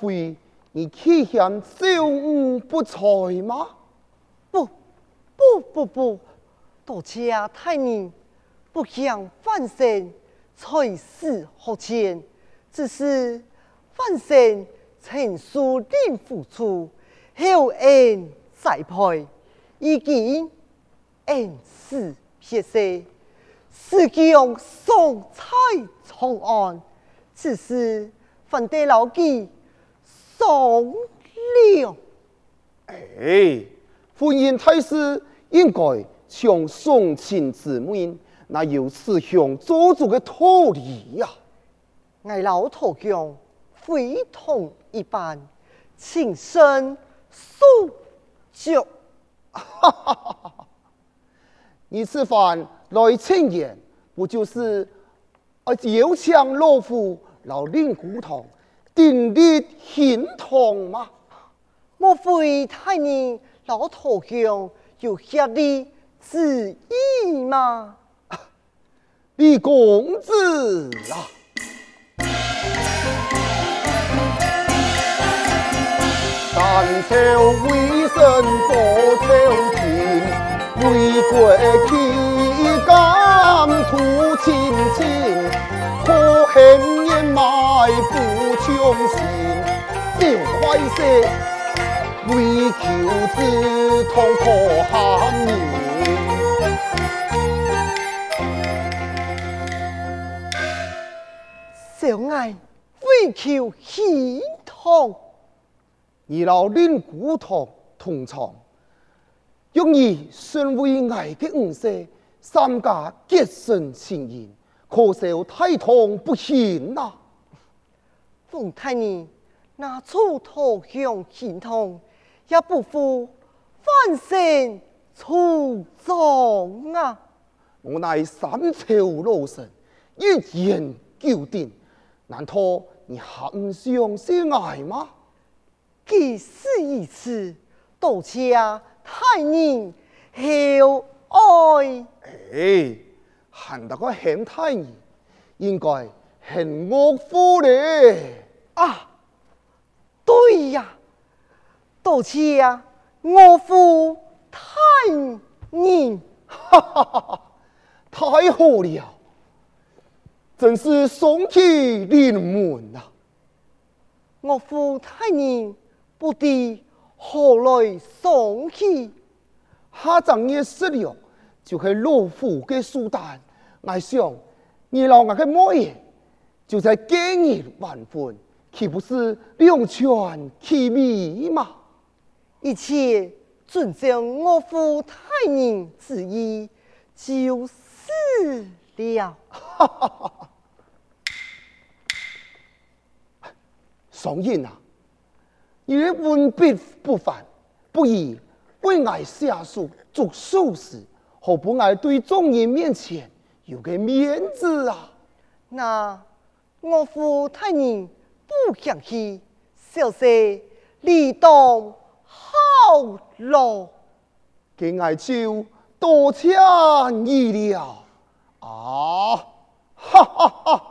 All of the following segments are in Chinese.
非你去向小五不才吗？不，不，不，不，多谢大人不想翻身，才死何前，只是翻身陈书令付出，厚恩栽培，已经恩赐撇下，时将送财长安，此事反得牢记。送了，哎，婚姻大事应该从送亲之门，那有此向做主的道理呀。俺老头讲非同一般，情深诉脚。哈哈哈！你此番来请言，不就是啊？油枪落斧，老令古堂。定力显堂吗？莫非大人老头强有协力之意吗？李公子啊，三朝为臣多朝廷，为国岂敢图亲情？可恨不。忠心就快些，为求之痛可喊你。小爱为求心痛，二老令古堂同床，用以身为爱的五色，三家结成情缘，可笑太痛不行呐。凤太尼，那出头向心痛，也不负翻身出状啊！我乃三朝老臣，一言九鼎，难道你还不相信爱吗？既是如此，多谢太尼厚爱。哎，喊得个很太尼，应该。很岳父的啊！对呀，多谢呀，岳父太人，哈哈哈哈！太好了，真是双喜临门呐！岳父太人不知何来双喜，下昼夜食了，就系老虎嘅苏丹，我想你老我嘅莫言。就在今日完婚，岂不是两全其美吗？一切遵照我父太宁之意，就是了。哈哈哈！双英啊，你文笔不凡，不宜为爱下书做寿事，何不爱对众人面前有个面子啊？那。我父太年不客气，小婿理当好咯。今爱就多谢你了啊！哈哈哈哈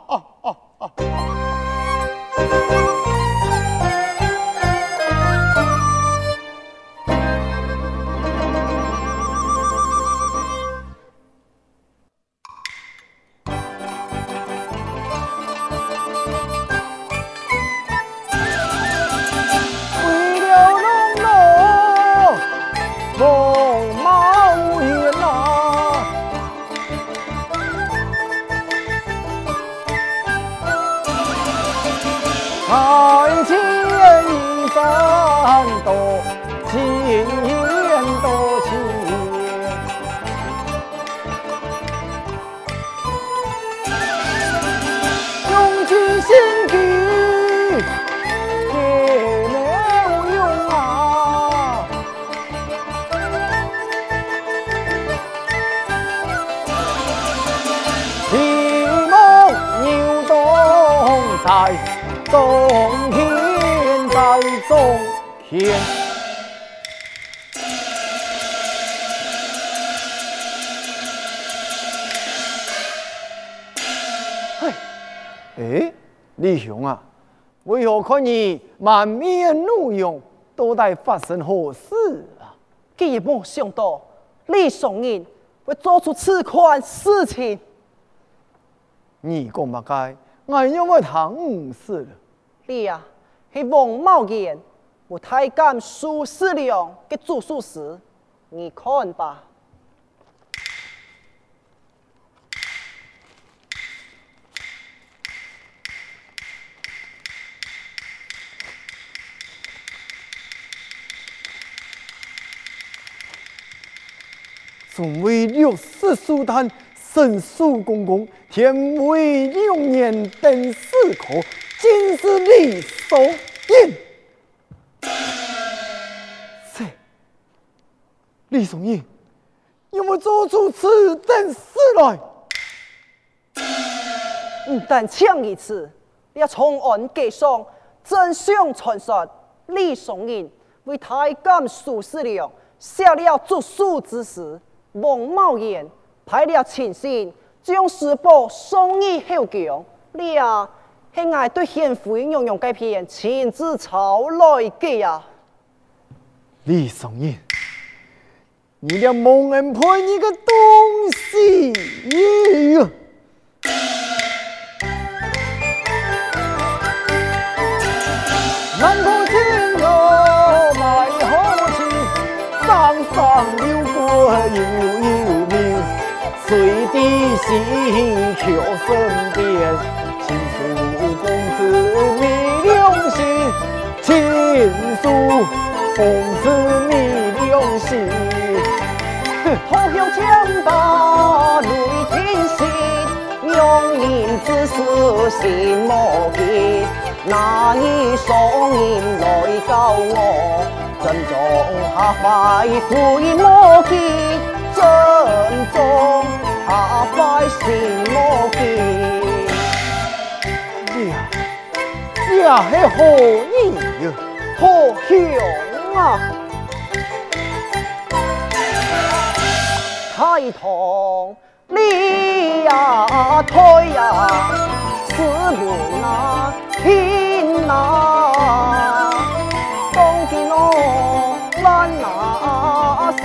天。哎，李雄啊，为何看你满面怒容？都在发生何事啊？既然没想到李松仁会做出此款事情。你讲乜该？我因为唐事了。你呀、啊，是王茂言，我太监苏世良嘅主书时，你看吧。从为六世苏丹。神书公公，天威永年登仕科，今是李松仁。李松仁有没有做出此等事来？不但抢一次，要从案计上，真相传说，李松仁为太监苏世良写了著书之时，王茂言。派了亲信将师伯送于后宫，你啊，系爱对贤妃用用改片亲自抄来给啊！李松仁，你连蒙恩派你个东西！南宫天有卖好气，上上六国有名。水滴心求身边，亲书公子密良心，亲书公子密良心。投降将把泪尽心，用人之事心莫急，那一双眼来告我，正中下怀悔莫及。正中下怀心莫急，呀呀，系何意呀？投降啊！太痛，你呀退呀，死不那拼那，东京哦，烂那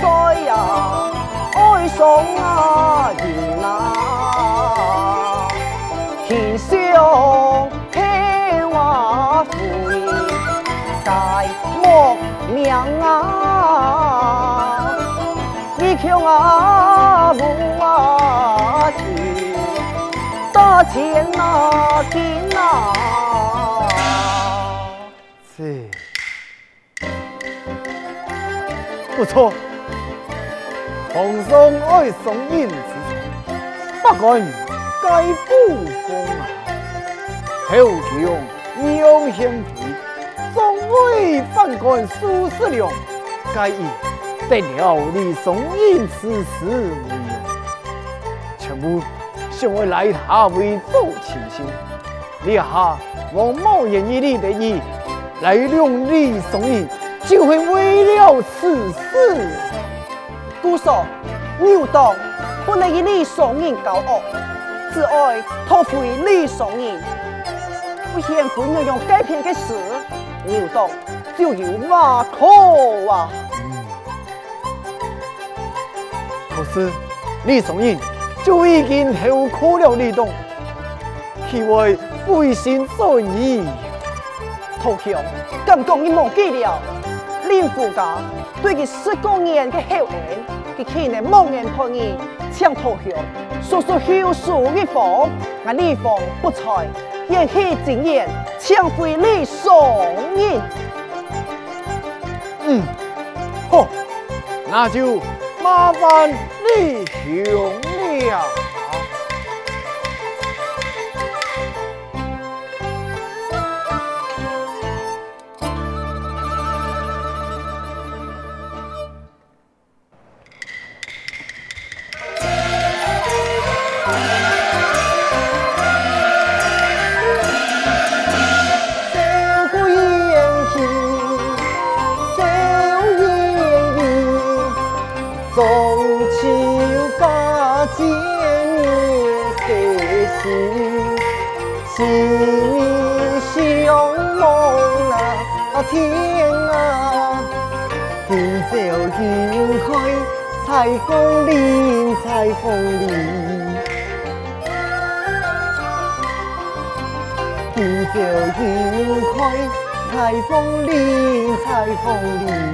衰呀！送啊人啊，天上天瓦灰，大木娘啊，你强啊大钱啊。金啊，是，不错。皇上爱松仁之才，不管该不封啊！投降杨贤妃，总为反叛苏世良，该以得了李松仁此事为由，全部想为来他为做亲信，立下王茂言一例的意，来用李松仁，就会为了此事。姑嫂，牛党不能以李松仁交恶，只爱托付李松仁。不嫌不能用改编的事，牛党就有话可啊。可是李松仁就已经投靠了你懂，因为背信在义，投降，敢讲你忘记了？林夫家对佢十多年的厚恩。佢可能蒙恩破义，抢投降，叔叔后书一封，我李房不才，演戏经验，抢回李松仁。嗯，好，那就麻烦李兄对呀，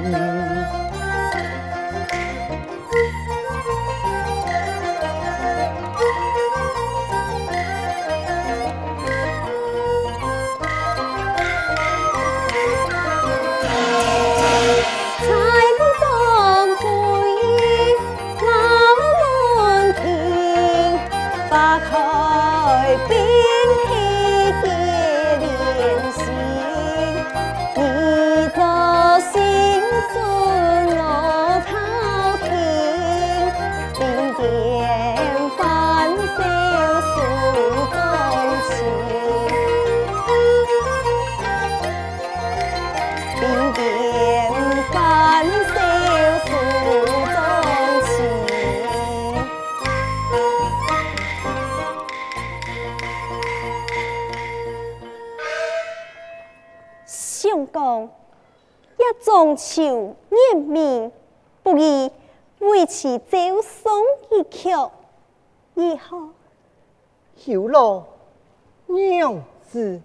you. 林。中秋夜明，不如为其奏颂一曲，如何？有了娘子。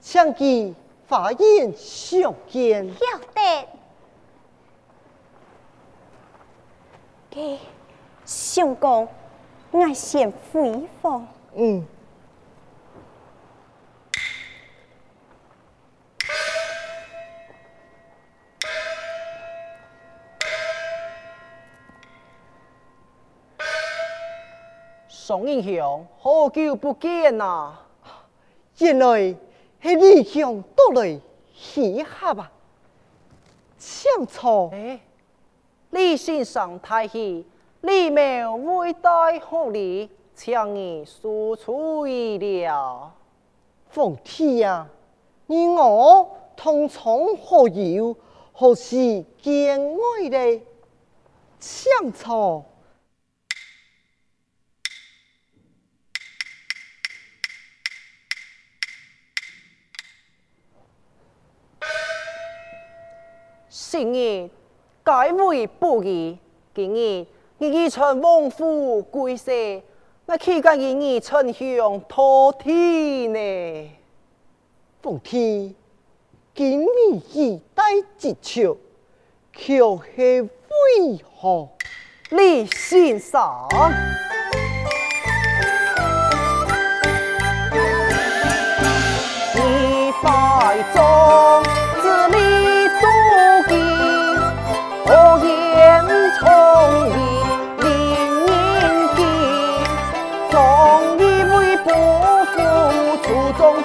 相见花言相见，晓得。给相公，我先回房。嗯。宋英雄，好久不见呐、啊！原来。是李兄到来稀客吧？相错。哎，李先生太喜，李某未带好礼，请你恕出意了。奉天啊，你我同窗好友，何时见外的？相错。今日该为不义，今日你已成亡夫归西，那岂敢以你称兄托体呢？奉天，今日一代之仇，却是为何？李先生，你快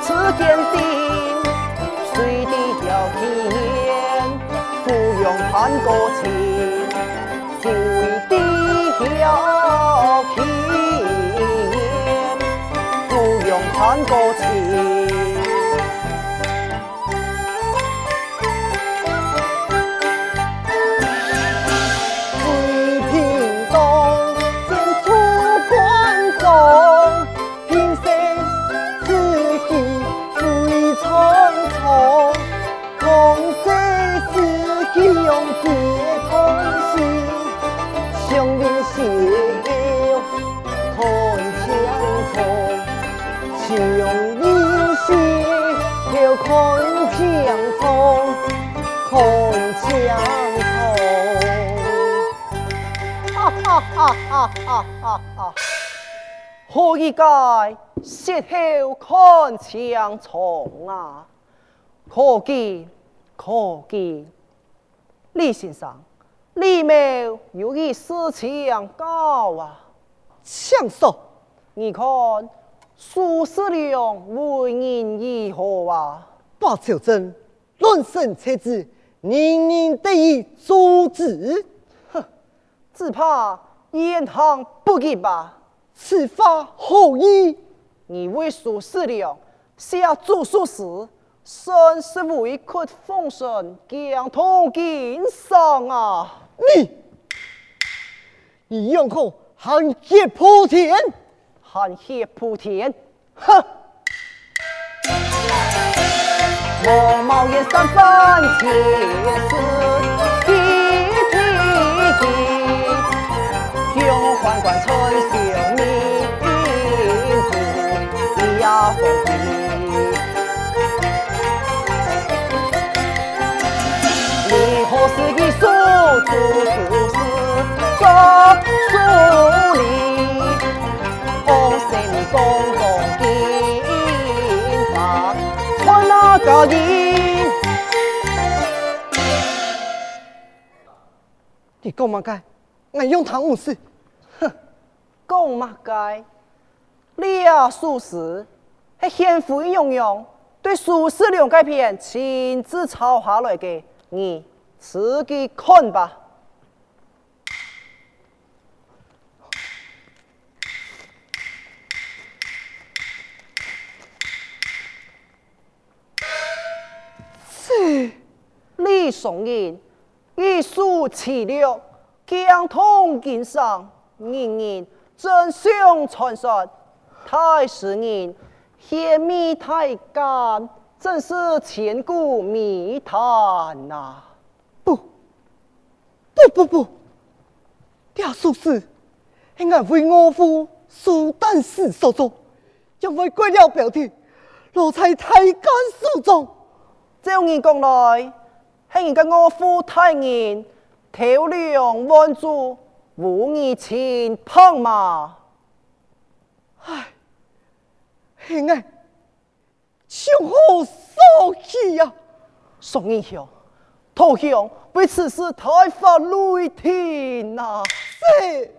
此间的，看枪丛看枪丛哈哈哈哈哈哈哈何以解邂头看枪丛啊可见可见李先生李某有一事请教啊枪手你看苏十娘为人如何啊把朝真乱生册子，人人得以诛之。哼，只怕言行不一吧。此法何意？你为苏世良下诛书时，甚是委屈奉顺将同经上啊！你，你用口含血铺天，含血铺天，哼！我冒烟三分前世，提提提，胸怀观春秀名字，你呀风雨，你何时一数出出世，做书里，红色你公公金发。那个人，你讲嘛该？我用唐武士，哼，讲嘛该？你啊，苏轼，还贤惠雍容，对苏轼两改篇亲自抄下来的，你自己看吧。李松仁以书齐略，将通经上，人人争相传说。太史人显密太监，真是千古谜谈呐！不，不不不，这书是应该为我父苏丹氏所作，因为改了表弟，奴才太监手中。照你讲来。系人家我父太人，头两万株，无二千匹嘛。唉，兄哎，从何说起呀？宋英雄，投降为此事太发雷霆呐！是，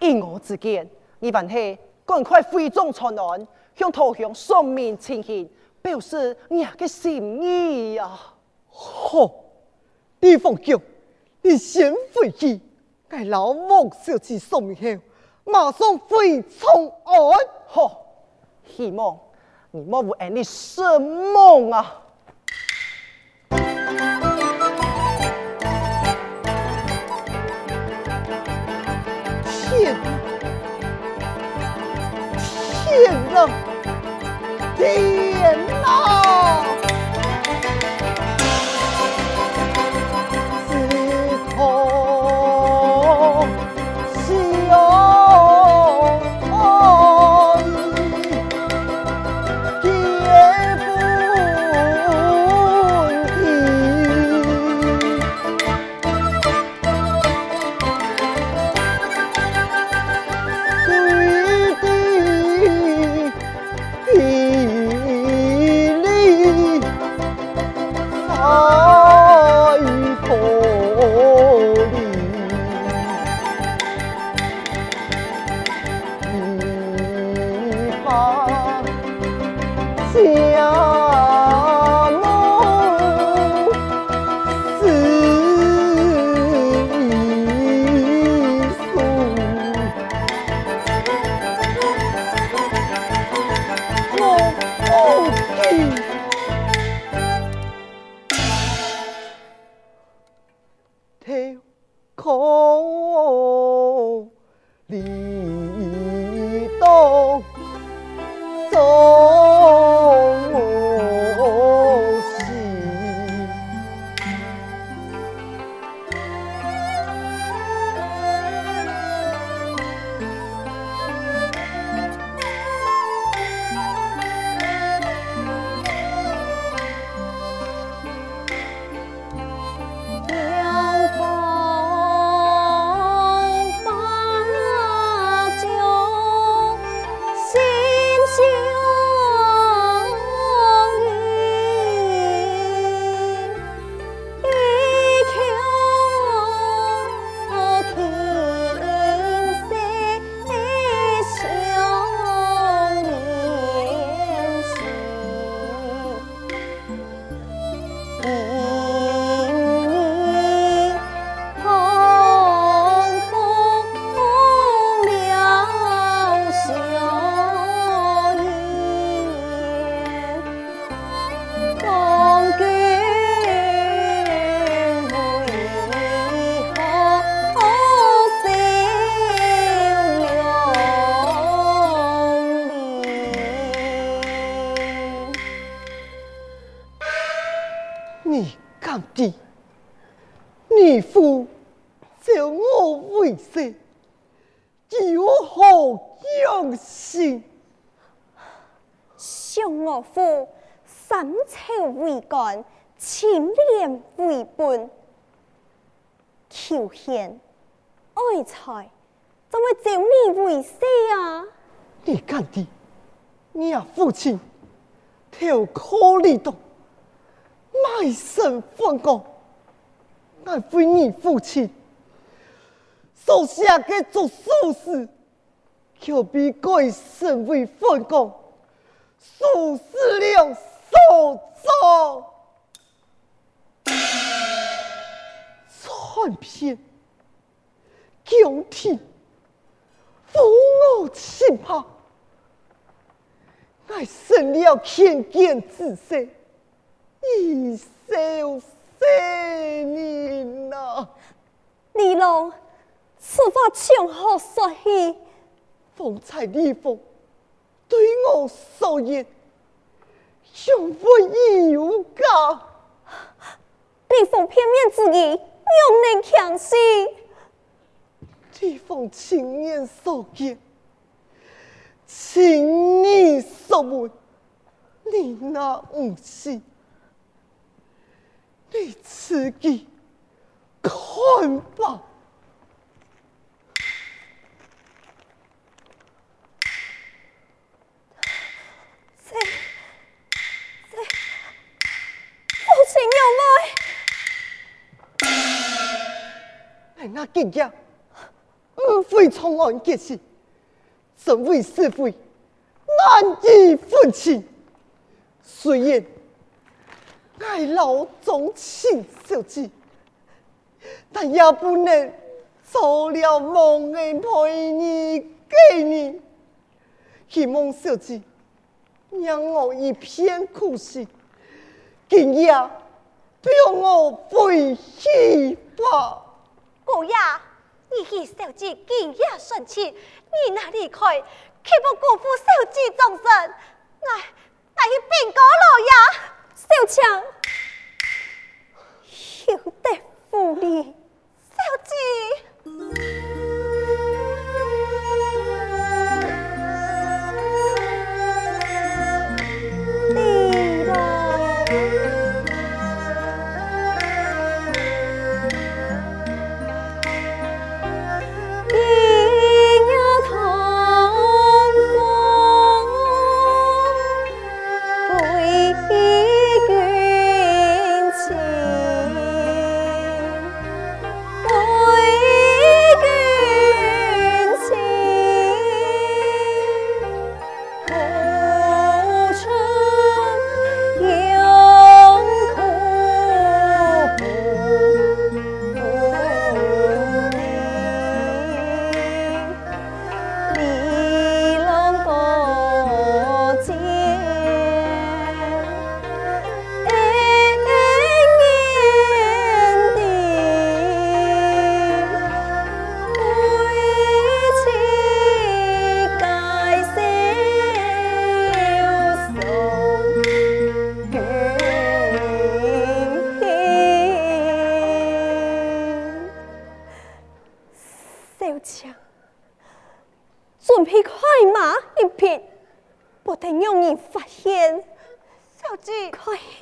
以我之见，你还是赶快回众传案，向投降说明情形。表示你嘅心意呀！好，你放心，你先回去，给老母小姐送明后，马上回长安。好，希望你莫不安你失望啊！父三朝为官，清廉为本，求贤爱才，怎会召你为婿啊？你干的，你啊父亲，挑可离洞，卖身奉公，爱为你父亲，手下嘅做数事，却比改身为奉公。数十两手中，传遍宫廷，抚我心魄，我生了天见之色，一笑生人啊！李龙，此话从何说起？方才李凤。对我所言，永不有假。李凤片面之意，用人强信。李凤亲眼所见，亲耳所闻，你那无信，你自己看吧。那更加不会从案结事，身为是非，难以分清。虽然爱老总亲小姐，但也不能做了梦的陪你给你。希望小姐让我一片苦心，今夜让我回去吧。姑爷，你与小姐敬业顺气，你那离开，岂不辜负小姐终身？来，来去禀告老爷。小强，有德福你，小姐。得让人发现。小姐，快去！